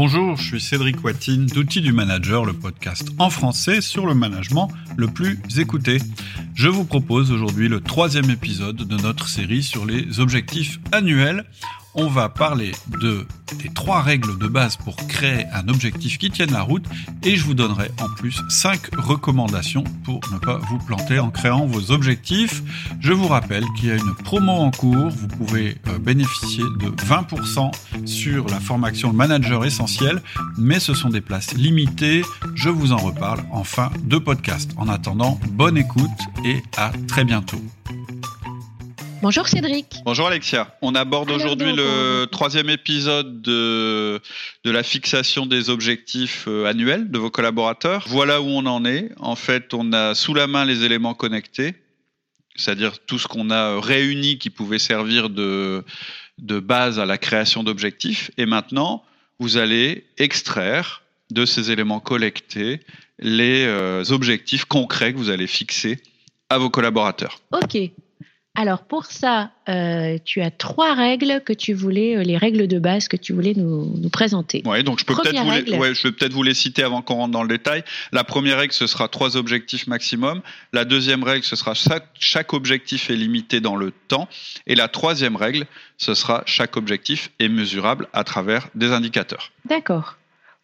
Bonjour, je suis Cédric Watine d'Outils du Manager, le podcast en français sur le management le plus écouté. Je vous propose aujourd'hui le troisième épisode de notre série sur les objectifs annuels on va parler de, des trois règles de base pour créer un objectif qui tienne la route et je vous donnerai en plus cinq recommandations pour ne pas vous planter en créant vos objectifs. Je vous rappelle qu'il y a une promo en cours, vous pouvez euh, bénéficier de 20% sur la formation manager essentiel, mais ce sont des places limitées. Je vous en reparle en fin de podcast. En attendant, bonne écoute et à très bientôt. Bonjour Cédric. Bonjour Alexia. On aborde aujourd'hui le troisième épisode de, de la fixation des objectifs euh, annuels de vos collaborateurs. Voilà où on en est. En fait, on a sous la main les éléments connectés, c'est-à-dire tout ce qu'on a réuni qui pouvait servir de, de base à la création d'objectifs. Et maintenant, vous allez extraire de ces éléments collectés les euh, objectifs concrets que vous allez fixer à vos collaborateurs. Ok, alors pour ça, euh, tu as trois règles que tu voulais, euh, les règles de base que tu voulais nous, présenter. Oui, donc je peux peut-être vous, les, je peut-être vous les citer avant qu'on rentre dans le détail. La première règle, ce sera trois objectifs maximum. La deuxième règle, ce sera chaque, chaque objectif est limité dans le temps. Et la troisième règle, ce sera chaque objectif est mesurable à travers des indicateurs. D'accord.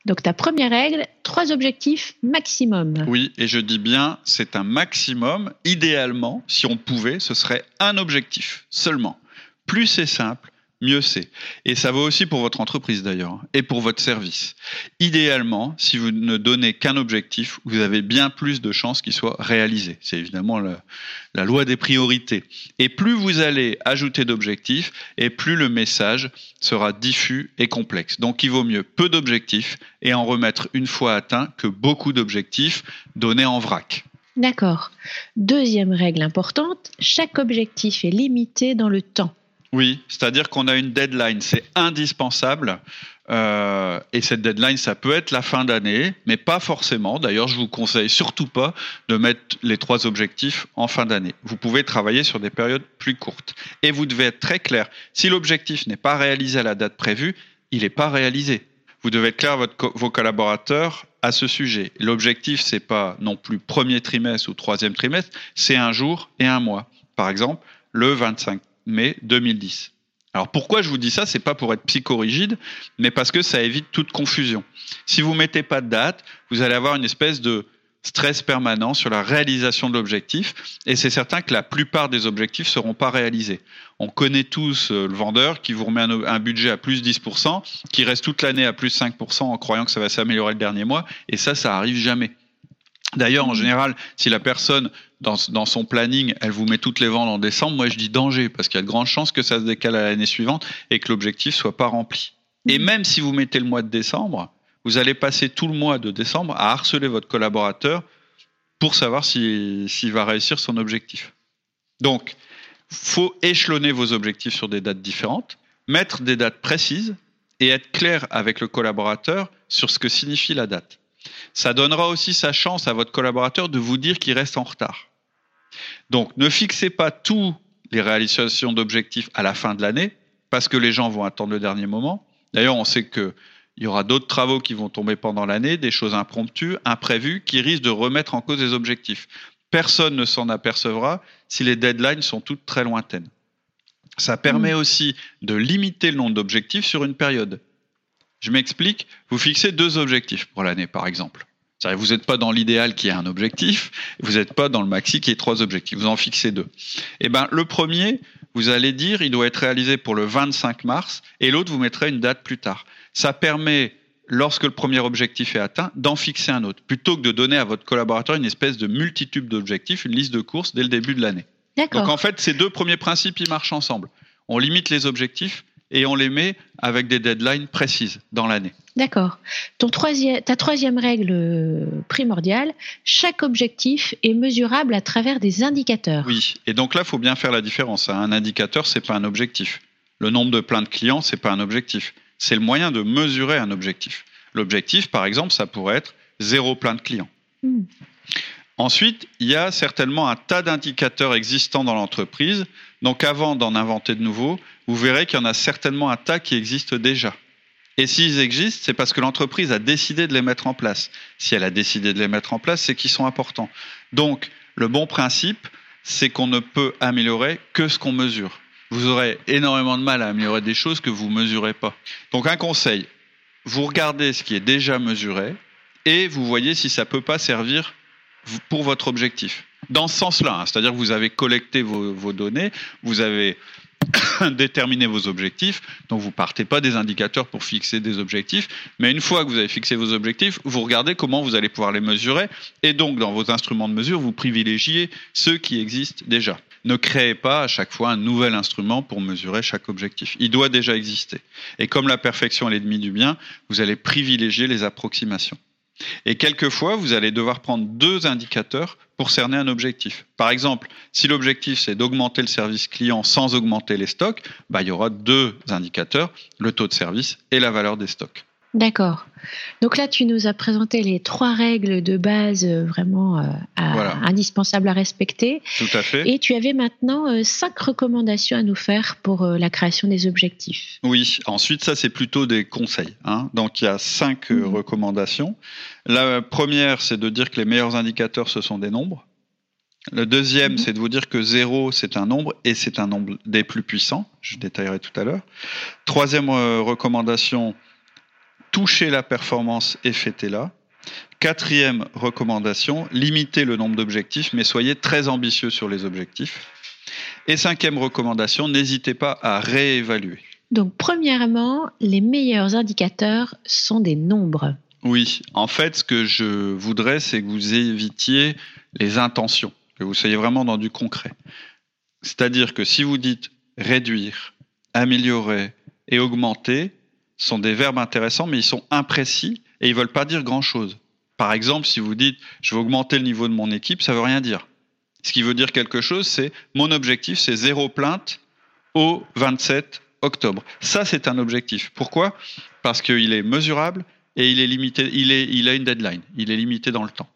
Donc ta première règle, trois objectifs maximum. Oui, et je dis bien, c'est un maximum. Idéalement, si on pouvait, ce serait un objectif seulement. Plus c'est simple, mieux c'est. Et ça vaut aussi pour votre entreprise d'ailleurs, et pour votre service. Idéalement, si vous ne donnez qu'un objectif, vous avez bien plus de chances qu'il soit réalisé. C'est évidemment la, loi des priorités. Et plus vous allez ajouter d'objectifs, et plus le message sera diffus et complexe. Donc il vaut mieux peu d'objectifs et en remettre une fois atteint que beaucoup d'objectifs donnés en vrac. D'accord. Deuxième règle importante, chaque objectif est limité dans le temps. Oui, c'est-à-dire qu'on a une deadline, c'est indispensable. Euh, et cette deadline, ça peut être la fin d'année, mais pas forcément. D'ailleurs, je vous conseille surtout pas de mettre les trois objectifs en fin d'année. Vous pouvez travailler sur des périodes plus courtes. Et vous devez être très clair. Si l'objectif n'est pas réalisé à la date prévue, il n'est pas réalisé. Vous devez être clair votre, vos collaborateurs à ce sujet. L'objectif, c'est pas non plus premier trimestre ou troisième trimestre, c'est un jour et un mois. Par exemple, le 25 mai 2010. Alors pourquoi je vous dis ça? C'est pas pour être psychorigide, mais parce que ça évite toute confusion. Si vous mettez pas de date, vous allez avoir une espèce de stress permanent sur la réalisation de l'objectif, et c'est certain que la plupart des objectifs seront pas réalisés. On connaît tous euh, le vendeur qui vous remet un, budget à plus 10%, qui reste toute l'année à plus 5% en croyant que ça va s'améliorer le dernier mois, et ça, ça arrive jamais. D'ailleurs, en général, si la personne, dans, son planning, elle vous met toutes les ventes en décembre, moi je dis danger, parce qu'il y a de grandes chances que ça se décale à l'année suivante et que l'objectif soit pas rempli. Et mmh. même si vous mettez le mois de décembre, vous allez passer tout le mois de décembre à harceler votre collaborateur pour savoir s'il va réussir son objectif. Donc, faut échelonner vos objectifs sur des dates différentes, mettre des dates précises et être clair avec le collaborateur sur ce que signifie la date. Ça donnera aussi sa chance à votre collaborateur de vous dire qu'il reste en retard. Donc, ne fixez pas tous les réalisations d'objectifs à la fin de l'année, parce que les gens vont attendre le dernier moment. D'ailleurs, on sait qu'il y aura d'autres travaux qui vont tomber pendant l'année, des choses impromptues, imprévues, qui risquent de remettre en cause les objectifs. Personne ne s'en apercevra si les deadlines sont toutes très lointaines. Ça permet mmh. aussi de limiter le nombre d'objectifs sur une période. Je m'explique, vous fixez deux objectifs pour l'année, par exemple. Vous n'êtes pas dans l'idéal qui est un objectif, vous n'êtes pas dans le maxi qui est trois objectifs, vous en fixez deux. Eh ben, le premier, vous allez dire, il doit être réalisé pour le 25 mars, et l'autre, vous mettrez une date plus tard. Ça permet, lorsque le premier objectif est atteint, d'en fixer un autre, plutôt que de donner à votre collaborateur une espèce de multitude d'objectifs, une liste de courses dès le début de l'année. Donc en fait, ces deux premiers principes, ils marchent ensemble. On limite les objectifs et on les met avec des deadlines précises dans l'année. D'accord. ta troisième règle euh, primordiale, chaque objectif est mesurable à travers des indicateurs. Oui, et donc là, il faut bien faire la différence. Hein. Un indicateur, c'est pas un objectif. Le nombre de plein de clients, c'est pas un objectif. C'est le moyen de mesurer un objectif. L'objectif, par exemple, ça pourrait être zéro plein de clients. Ensuite, il y a certainement un tas d'indicateurs existants dans l'entreprise. Donc avant d'en inventer de nouveaux, vous verrez qu'il y en a certainement un tas qui existent déjà. Et s'ils existent, c'est parce que l'entreprise a décidé de les mettre en place. Si elle a décidé de les mettre en place, c'est qu'ils sont importants. Donc, le bon principe, c'est qu'on ne peut améliorer que ce qu'on mesure. Vous aurez énormément de mal à améliorer des choses que vous ne mesurez pas. Donc, un conseil, vous regardez ce qui est déjà mesuré et vous voyez si ça ne peut pas servir pour votre objectif. Dans ce sens-là, hein, c'est-à-dire que vous avez collecté vos, données, vous avez déterminer vos objectifs. Donc vous partez pas des indicateurs pour fixer des objectifs, mais une fois que vous avez fixé vos objectifs, vous regardez comment vous allez pouvoir les mesurer. Et donc dans vos instruments de mesure, vous privilégiez ceux qui existent déjà. Ne créez pas à chaque fois un nouvel instrument pour mesurer chaque objectif. Il doit déjà exister. Et comme la perfection est l'ennemi du bien, vous allez privilégier les approximations. Et quelquefois, vous allez devoir prendre deux indicateurs pour cerner un objectif. Par exemple, si l'objectif c'est d'augmenter le service client sans augmenter les stocks, bah, il y aura deux indicateurs, le taux de service et la valeur des stocks. D'accord. Donc là, tu nous as présenté les trois règles de base euh, vraiment euh, indispensables à respecter. Tout à fait. Et tu avais maintenant euh, cinq recommandations à nous faire pour la création des objectifs. Oui. Ensuite, ça c'est plutôt des conseils. Hein. Donc il y a cinq mhm. recommandations. La première, c'est de dire que les meilleurs indicateurs ce sont des nombres. Le deuxième, mhm. c'est de vous dire que zéro, c'est un nombre et c'est un nombre des plus puissants. Je détaillerai tout à l'heure. Troisième recommandation, toucher la performance et fêtez-la. Quatrième recommandation, limitez le nombre d'objectifs, mais soyez très ambitieux sur les objectifs. Et cinquième recommandation, n'hésitez pas à réévaluer. Donc, premièrement, les meilleurs indicateurs sont des nombres. Oui, en fait, ce que je voudrais, c'est que vous évitiez les intentions, que vous soyez vraiment dans du concret. C'est-à-dire que si vous dites réduire, améliorer et augmenter, sont des verbes intéressants, mais ils sont imprécis et ils veulent pas dire grand-chose. Par exemple, si vous dites je vais augmenter le niveau de mon équipe, ça veut rien dire. Ce qui veut dire quelque chose, c'est mon objectif, c'est zéro plainte au 27 octobre. Ça, c'est un objectif. Pourquoi? Parce qu'il est mesurable et il est limité. Il, a une deadline. Il est limité dans le temps.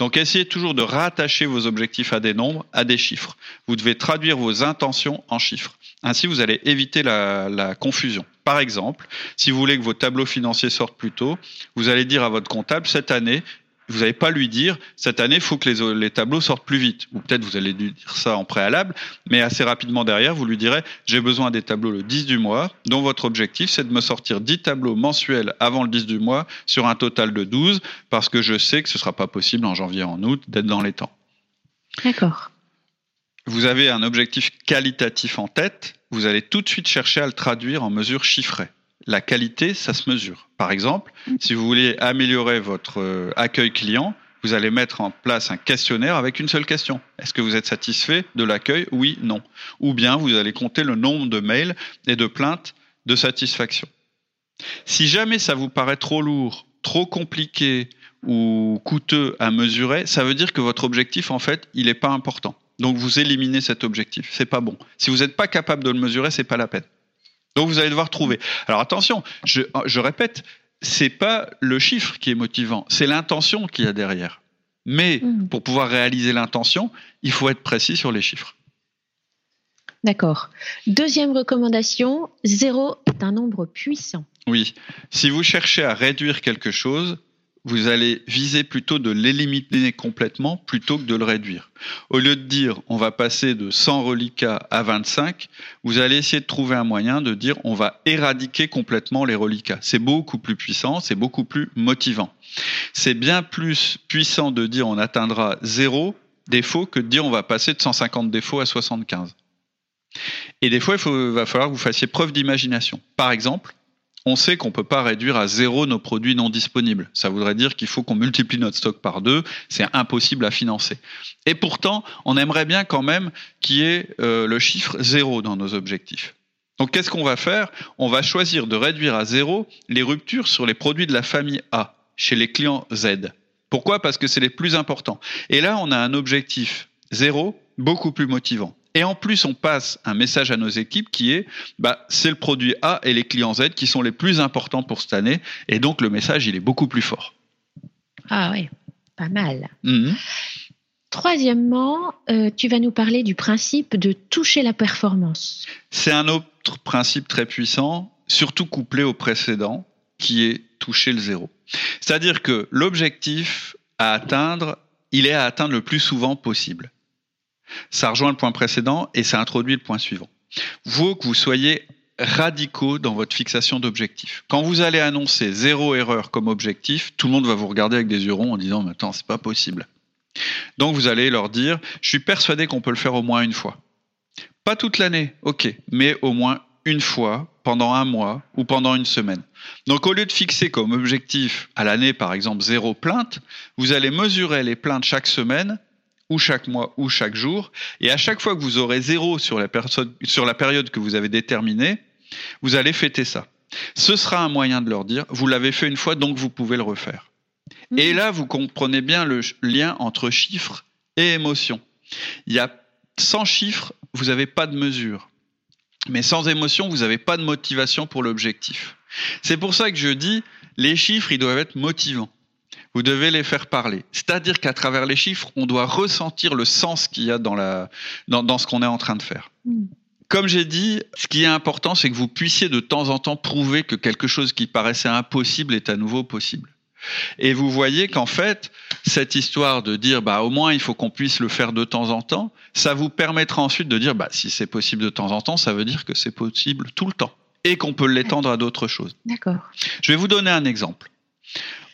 Donc essayez toujours de rattacher vos objectifs à des nombres, à des chiffres. Vous devez traduire vos intentions en chiffres. Ainsi, vous allez éviter la confusion. Par exemple, si vous voulez que vos tableaux financiers sortent plus tôt, vous allez dire à votre comptable, cette année, vous n'allez pas lui dire cette année, il faut que les, tableaux sortent plus vite. Ou peut-être vous allez lui dire ça en préalable, mais assez rapidement derrière, vous lui direz j'ai besoin des tableaux le 10 du mois, dont votre objectif c'est de me sortir 10 tableaux mensuels avant le 10 du mois sur un total de 12, parce que je sais que ce ne sera pas possible en janvier, en août d'être dans les temps. D'accord. Vous avez un objectif qualitatif en tête, vous allez tout de suite chercher à le traduire en mesures chiffrées la qualité, ça se mesure. Par exemple, si vous voulez améliorer votre euh, accueil client, vous allez mettre en place un questionnaire avec une seule question. Est-ce que vous êtes satisfait de l'accueil? Oui, non. Ou bien vous allez compter le nombre de mails et de plaintes de satisfaction. Si jamais ça vous paraît trop lourd, trop compliqué ou coûteux à mesurer, ça veut dire que votre objectif, en fait, il n'est pas important. Donc vous éliminez cet objectif. C'est pas bon. Si vous n'êtes pas capable de le mesurer, c'est pas la peine. Donc vous allez devoir trouver. Alors attention, je, je répète, c'est pas le chiffre qui est motivant, c'est l'intention qu'il y a derrière. Mais mm. pour pouvoir réaliser l'intention, il faut être précis sur les chiffres. D'accord. Deuxième recommandation, zéro est un nombre puissant. Oui. Si vous cherchez à réduire quelque chose, vous allez viser plutôt de l'éliminer complètement plutôt que de le réduire. Au lieu de dire on va passer de 100 reliquats à 25, vous allez essayer de trouver un moyen de dire on va éradiquer complètement les reliquats. C'est beaucoup plus puissant, c'est beaucoup plus motivant. C'est bien plus puissant de dire on atteindra zéro défaut que de dire on va passer de 150 défauts à 75. Et des fois, il va falloir que vous fassiez preuve d'imagination. Par exemple, on sait qu'on ne peut pas réduire à zéro nos produits non disponibles. Ça voudrait dire qu'il faut qu'on multiplie notre stock par deux. C'est impossible à financer. Et pourtant, on aimerait bien quand même qu'il y ait euh, le chiffre zéro dans nos objectifs. Donc qu'est-ce qu'on va faire? On va choisir de réduire à zéro les ruptures sur les produits de la famille A chez les clients Z. Pourquoi? Parce que c'est les plus importants. Et là, on a un objectif zéro beaucoup plus motivant. Et en plus, on passe un message à nos équipes qui est, bah, c'est le produit A et les clients Z qui sont les plus importants pour cette année. Et donc, le message, il est beaucoup plus fort. Ah oui, pas mal. Mhm. Troisièmement, euh, tu vas nous parler du principe de toucher la performance. C'est un autre principe très puissant, surtout couplé au précédent. qui est toucher le zéro. C'est-à-dire que l'objectif à atteindre, il est à atteindre le plus souvent possible. Ça rejoint le point précédent et ça introduit le point suivant. Vous que vous soyez radicaux dans votre fixation d'objectifs. Quand vous allez annoncer zéro erreur comme objectif, tout le monde va vous regarder avec des yeux ronds en disant mais attends, c'est pas possible. Donc vous allez leur dire je suis persuadé qu'on peut le faire au moins une fois. Pas toute l'année, ok, mais au moins une fois pendant un mois ou pendant une semaine. Donc au lieu de fixer comme objectif à l'année par exemple zéro plainte, vous allez mesurer les plaintes chaque semaine ou chaque mois ou chaque jour et à chaque fois que vous aurez zéro sur la, sur la période que vous avez déterminée, vous allez fêter ça. Ce sera un moyen de leur dire vous l'avez fait une fois donc vous pouvez le refaire. Et là vous comprenez bien le lien entre chiffres et émotions. Il y a sans chiffres, vous n'avez pas de mesure. Mais sans émotion, vous n'avez pas de motivation pour l'objectif. C'est pour ça que je dis, les chiffres, ils doivent être motivants. Vous devez les faire parler. C'est-à-dire qu'à travers les chiffres, on doit ressentir le sens qu'il y a dans, la, dans, dans ce qu'on est en train de faire. Mm. Comme j'ai dit, ce qui est important, c'est que vous puissiez de temps en temps prouver que quelque chose qui paraissait impossible est à nouveau possible. Et vous voyez qu'en fait, cette histoire de dire, bah, au moins, il faut qu'on puisse le faire de temps en temps, ça vous permettra ensuite de dire, bah, si c'est possible de temps en temps, ça veut dire que c'est possible tout le temps et qu'on peut l'étendre à d'autres choses. D'accord. Je vais vous donner un exemple.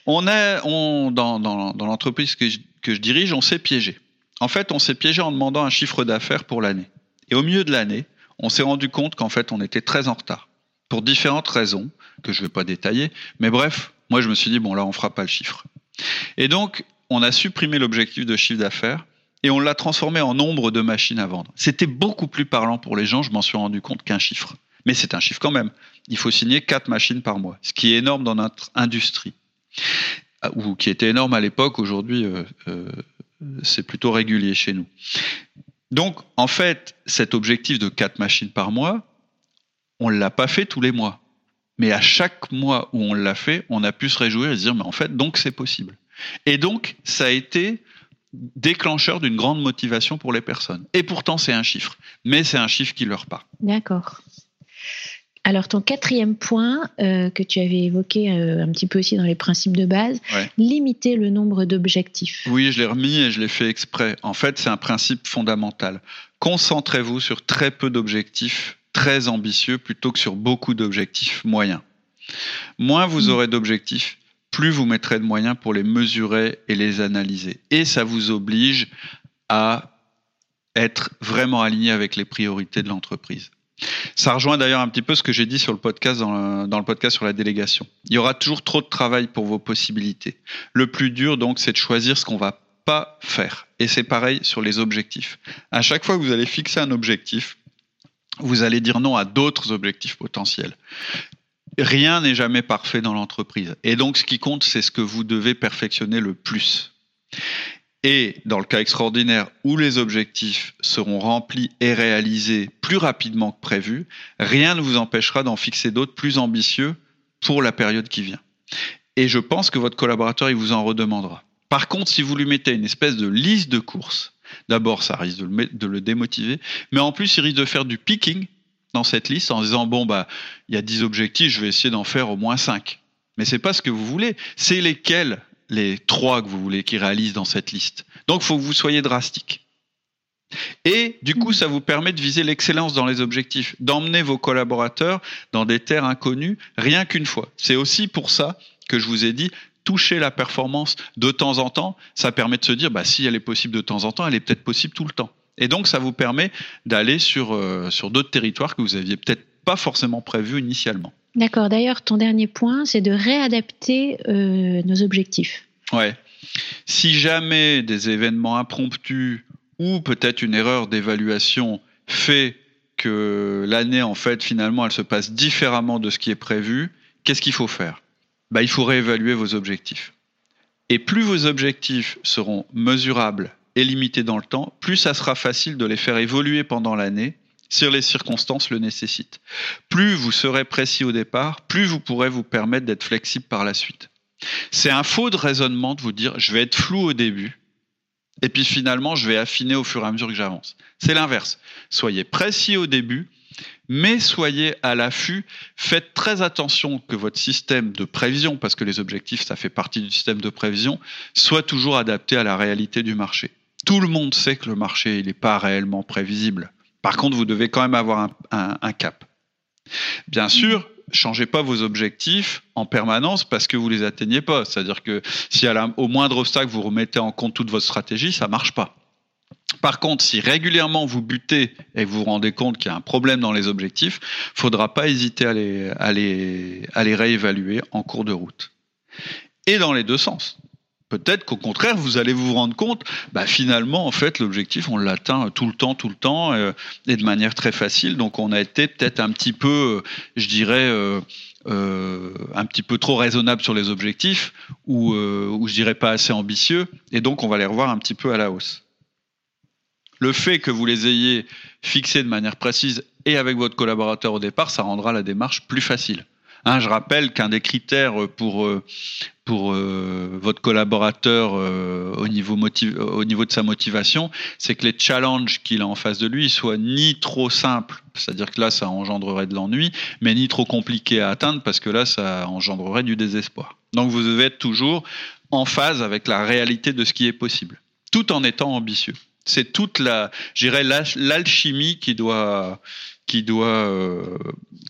On est, dans, l'entreprise que je, dirige, on s'est piégé. En fait, on s'est piégé en demandant un chiffre d'affaires pour l'année. Et au milieu de l'année, on s'est rendu compte qu'en fait, on était très en retard. Pour différentes raisons, que je ne vais pas détailler. Mais bref, moi, je me suis dit, bon, là, on fera pas le chiffre. Et donc, on a supprimé l'objectif de chiffre d'affaires et on l'a transformé en nombre de machines à vendre. C'était beaucoup plus parlant pour les gens, je m'en suis rendu compte, qu'un chiffre. Mais c'est un chiffre quand même. Il faut signer quatre machines par mois, ce qui est énorme dans notre industrie. Ah, ou qui était énorme à l'époque, aujourd'hui, euh, euh, c'est plutôt régulier chez nous. Donc, en fait, cet objectif de quatre machines par mois, on ne l'a pas fait tous les mois. Mais à chaque mois où on l'a fait, on a pu se réjouir et se dire, mais en fait, donc c'est possible. Et donc, ça a été déclencheur d'une grande motivation pour les personnes. Et pourtant, c'est un chiffre. Mais c'est un chiffre qui leur parle. D'accord. Alors, ton quatrième point euh, que tu avais évoqué euh, un petit peu aussi dans les principes de base, limiter le nombre d'objectifs. Oui, je l'ai remis et je l'ai fait exprès. En fait, c'est un principe fondamental. Concentrez-vous sur très peu d'objectifs très ambitieux plutôt que sur beaucoup d'objectifs moyens. Moins vous mm. aurez d'objectifs, plus vous mettrez de moyens pour les mesurer et les analyser. Et ça vous oblige à être vraiment aligné avec les priorités de l'entreprise. Ça rejoint d'ailleurs un petit peu ce que j'ai dit sur le podcast dans le, podcast sur la délégation. Il y aura toujours trop de travail pour vos possibilités. Le plus dur donc, c'est de choisir ce qu'on va pas faire. Et c'est pareil sur les objectifs. À chaque fois que vous allez fixer un objectif, vous allez dire non à d'autres objectifs potentiels. Rien n'est jamais parfait dans l'entreprise. Et donc, ce qui compte, c'est ce que vous devez perfectionner le plus. Et dans le cas extraordinaire où les objectifs seront remplis et réalisés plus rapidement que prévu, rien ne vous empêchera d'en fixer d'autres plus ambitieux pour la période qui vient. Et je pense que votre collaborateur, il vous en redemandera. Par contre, si vous lui mettez une espèce de liste de courses D'abord, ça risque de le, démotiver, mais en plus, il risque de faire du picking dans cette liste en disant bon bah il y a 10 objectifs, je vais essayer d'en faire au moins 5. Mais c'est pas ce que vous voulez, c'est lesquels les trois que vous voulez qu'ils réalisent dans cette liste. Donc il faut que vous soyez drastique. Et du coup, ça vous permet de viser l'excellence dans les objectifs, d'emmener vos collaborateurs dans des terres inconnues rien qu'une fois. C'est aussi pour ça que je vous ai dit, toucher la performance de temps en temps, ça permet de se dire, bah, si elle est possible de temps en temps, elle est peut-être possible tout le temps. Et donc, ça vous permet d'aller sur, euh, sur d'autres territoires que vous aviez peut-être pas forcément prévus initialement. D'accord. D'ailleurs, ton dernier point, c'est de réadapter euh, nos objectifs. Ouais. Si jamais des événements impromptus ou peut-être une erreur d'évaluation fait que l'année, en fait, finalement, elle se passe différemment de ce qui est prévu, qu'est-ce qu'il faut faire? Bah, il faut réévaluer vos objectifs. Et plus vos objectifs seront mesurables et limités dans le temps, plus ça sera facile de les faire évoluer pendant l'année si les circonstances le nécessitent. Plus vous serez précis au départ, plus vous pourrez vous permettre d'être flexible par la suite. C'est un faux de raisonnement de vous dire je vais être flou au début et puis finalement je vais affiner au fur et à mesure que j'avance. C'est l'inverse. Soyez précis au début mais soyez à l'affût, faites très attention que votre système de prévision, parce que les objectifs, ça fait partie du système de prévision, soit toujours adapté à la réalité du marché. Tout le monde sait que le marché, n'est pas réellement prévisible. Par contre, vous devez quand même avoir un, cap. Bien sûr, changez pas vos objectifs en permanence parce que vous les atteignez pas. C'est-à-dire que si à au moindre obstacle vous remettez en compte toute votre stratégie, ça marche pas. Par contre, si régulièrement vous butez et vous vous rendez compte qu'il y a un problème dans les objectifs, il ne faudra pas hésiter à les, à, les, à les réévaluer en cours de route. Et dans les deux sens. Peut-être qu'au contraire, vous allez vous rendre compte, bah finalement, en fait, l'objectif, on l'atteint tout le temps, tout le temps, euh, et de manière très facile. Donc, on a été peut-être un petit peu, euh, je dirais, euh, un petit peu trop raisonnable sur les objectifs, ou, ou je dirais pas assez ambitieux, et donc on va les revoir un petit peu à la hausse le fait que vous les ayez fixés de manière précise et avec votre collaborateur au départ, ça rendra la démarche plus facile. Hein, je rappelle qu'un des critères pour, euh, pour euh, votre collaborateur euh, au, niveau au niveau de sa motivation, c'est que les challenges qu'il a en face de lui soient ni trop simples, c'est-à-dire que là, ça engendrerait de l'ennui, mais ni trop compliqués à atteindre, parce que là, ça engendrerait du désespoir. Donc vous devez être toujours en phase avec la réalité de ce qui est possible, tout en étant ambitieux. C'est toute la, l'alchimie qui doit, qui doit, euh,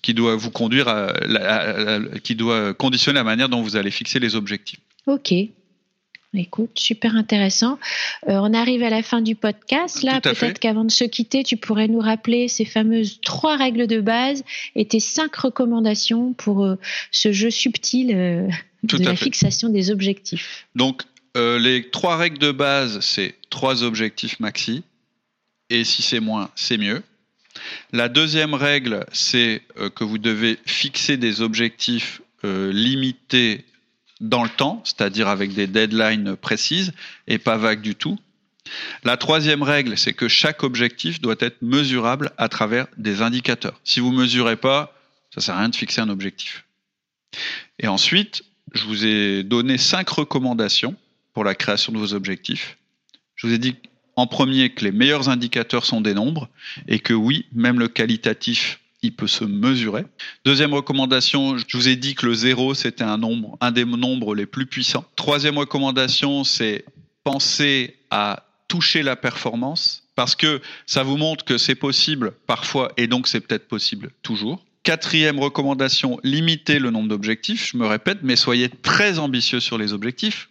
qui doit vous conduire à, qui doit conditionner la manière dont vous allez fixer les objectifs. Ok. Écoute, super intéressant. Euh, on arrive à la fin du podcast. Là, peut-être qu'avant de se quitter, tu pourrais nous rappeler ces fameuses trois règles de base et tes cinq recommandations pour euh, ce jeu subtil de la fixation des objectifs. Donc, les trois règles de base, c'est trois objectifs maxi. Et si c'est moins, c'est mieux. La deuxième règle, c'est euh, que vous devez fixer des objectifs euh, limités dans le temps, c'est-à-dire avec des deadlines précises et pas vagues du tout. La troisième règle, c'est que chaque objectif doit être mesurable à travers des indicateurs. Si vous ne mesurez pas, ça ne sert à rien de fixer un objectif. Et ensuite, je vous ai donné cinq recommandations pour la création de vos objectifs. Je vous ai dit en premier que les meilleurs indicateurs sont des nombres et que oui, même le qualitatif, il peut se mesurer. Deuxième recommandation, je vous ai dit que le zéro, c'était un nombre, un des nombres les plus puissants. Troisième recommandation, c'est penser à toucher la performance parce que ça vous montre que c'est possible parfois et donc c'est peut-être possible toujours. Quatrième recommandation, limitez le nombre d'objectifs. Je me répète, mais soyez très ambitieux sur les objectifs.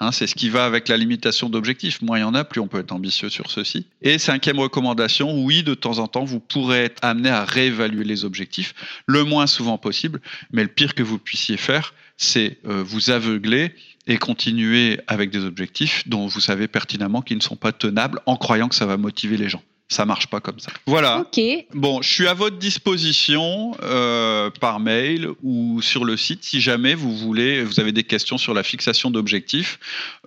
Hein, c'est ce qui va avec la limitation d'objectifs. Moins il y en a, plus on peut être ambitieux sur ceci. Et cinquième recommandation, oui, de temps en temps, vous pourrez être amené à réévaluer les objectifs, le moins souvent possible. Mais le pire que vous puissiez faire, c'est euh, vous aveugler et continuer avec des objectifs dont vous savez pertinemment qu'ils ne sont pas tenables en croyant que ça va motiver les gens. Ça marche pas comme ça. Voilà. Ok. Bon, je suis à votre disposition euh, par mail ou sur le site si jamais vous voulez, vous avez des questions sur la fixation d'objectifs.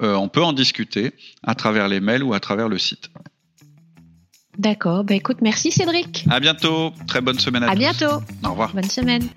Euh, on peut en discuter à travers les mails ou à travers le site. D'accord. Bah écoute, merci Cédric. À bientôt. Très bonne semaine à, à bientôt. Au revoir. Bonne semaine.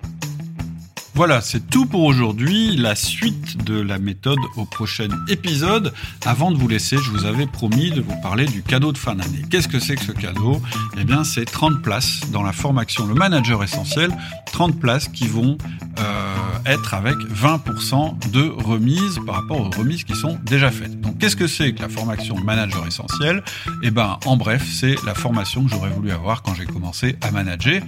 Voilà, c'est tout pour aujourd'hui. La suite de la méthode au prochain épisode. Avant de vous laisser, je vous avais promis de vous parler du cadeau de fin d'année. Qu'est-ce que c'est que ce cadeau? Eh bien, c'est 30 places dans la formation Le Manager Essentiel. 30 places qui vont euh, être avec 20% de remise par rapport aux remises qui sont déjà faites. Donc, qu'est-ce que c'est que la formation Manager Essentiel? Eh bien, en bref, c'est la formation que j'aurais voulu avoir quand j'ai commencé à manager.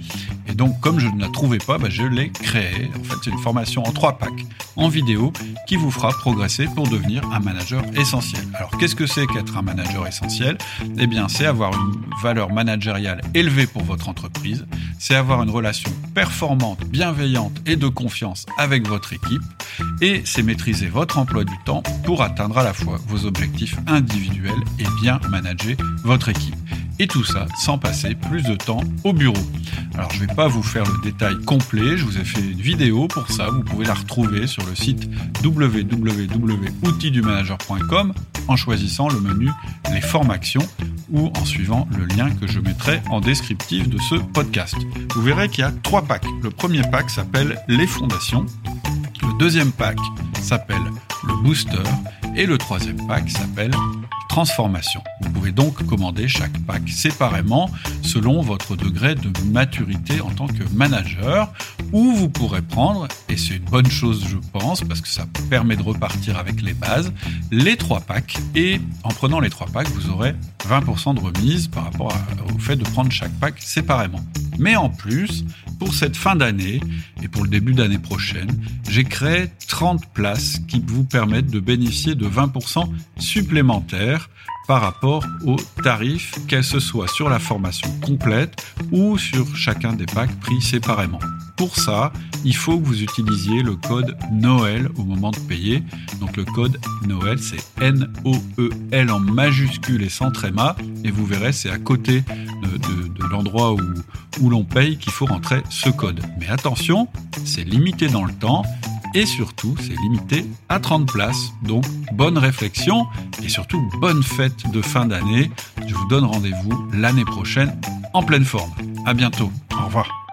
Et donc, comme je ne la trouvais pas, bah, je l'ai créée. C'est une formation en trois packs en vidéo qui vous fera progresser pour devenir un manager essentiel. Alors, qu'est-ce que c'est qu'être un manager essentiel? Eh bien, c'est avoir une valeur managériale élevée pour votre entreprise, c'est avoir une relation performante, bienveillante et de confiance avec votre équipe, et c'est maîtriser votre emploi du temps pour atteindre à la fois vos objectifs individuels et bien manager votre équipe. Et tout ça sans passer plus de temps au bureau. Alors je ne vais pas vous faire le détail complet, je vous ai fait une vidéo pour ça, vous pouvez la retrouver sur le site www.outildumanager.com en choisissant le menu Les formations ou en suivant le lien que je mettrai en descriptif de ce podcast. Vous verrez qu'il y a trois packs. Le premier pack s'appelle Les fondations, le deuxième pack s'appelle le booster et le troisième pack s'appelle transformation. Vous pouvez donc commander chaque pack séparément selon votre degré de maturité en tant que manager ou vous pourrez prendre, et c'est une bonne chose je pense parce que ça permet de repartir avec les bases, les trois packs et en prenant les trois packs vous aurez 20% de remise par rapport au fait de prendre chaque pack séparément. Mais en plus, pour cette fin d'année et pour le début d'année prochaine, j'ai créé 30 places qui vous permettent de bénéficier de 20% supplémentaires par rapport aux tarifs, qu'elle ce soit sur la formation complète ou sur chacun des packs pris séparément. Pour ça, il faut que vous utilisiez le code Noël au moment de payer. Donc le code Noël, c'est N-O-E-L en majuscule et sans tréma. Et vous verrez, c'est à côté de, l'endroit où, où l'on paye qu'il faut rentrer ce code. Mais attention, c'est limité dans le temps et surtout, c'est limité à 30 places. Donc, bonne réflexion et surtout, bonne fête de fin d'année. Je vous donne rendez-vous l'année prochaine en pleine forme. À bientôt. Au revoir.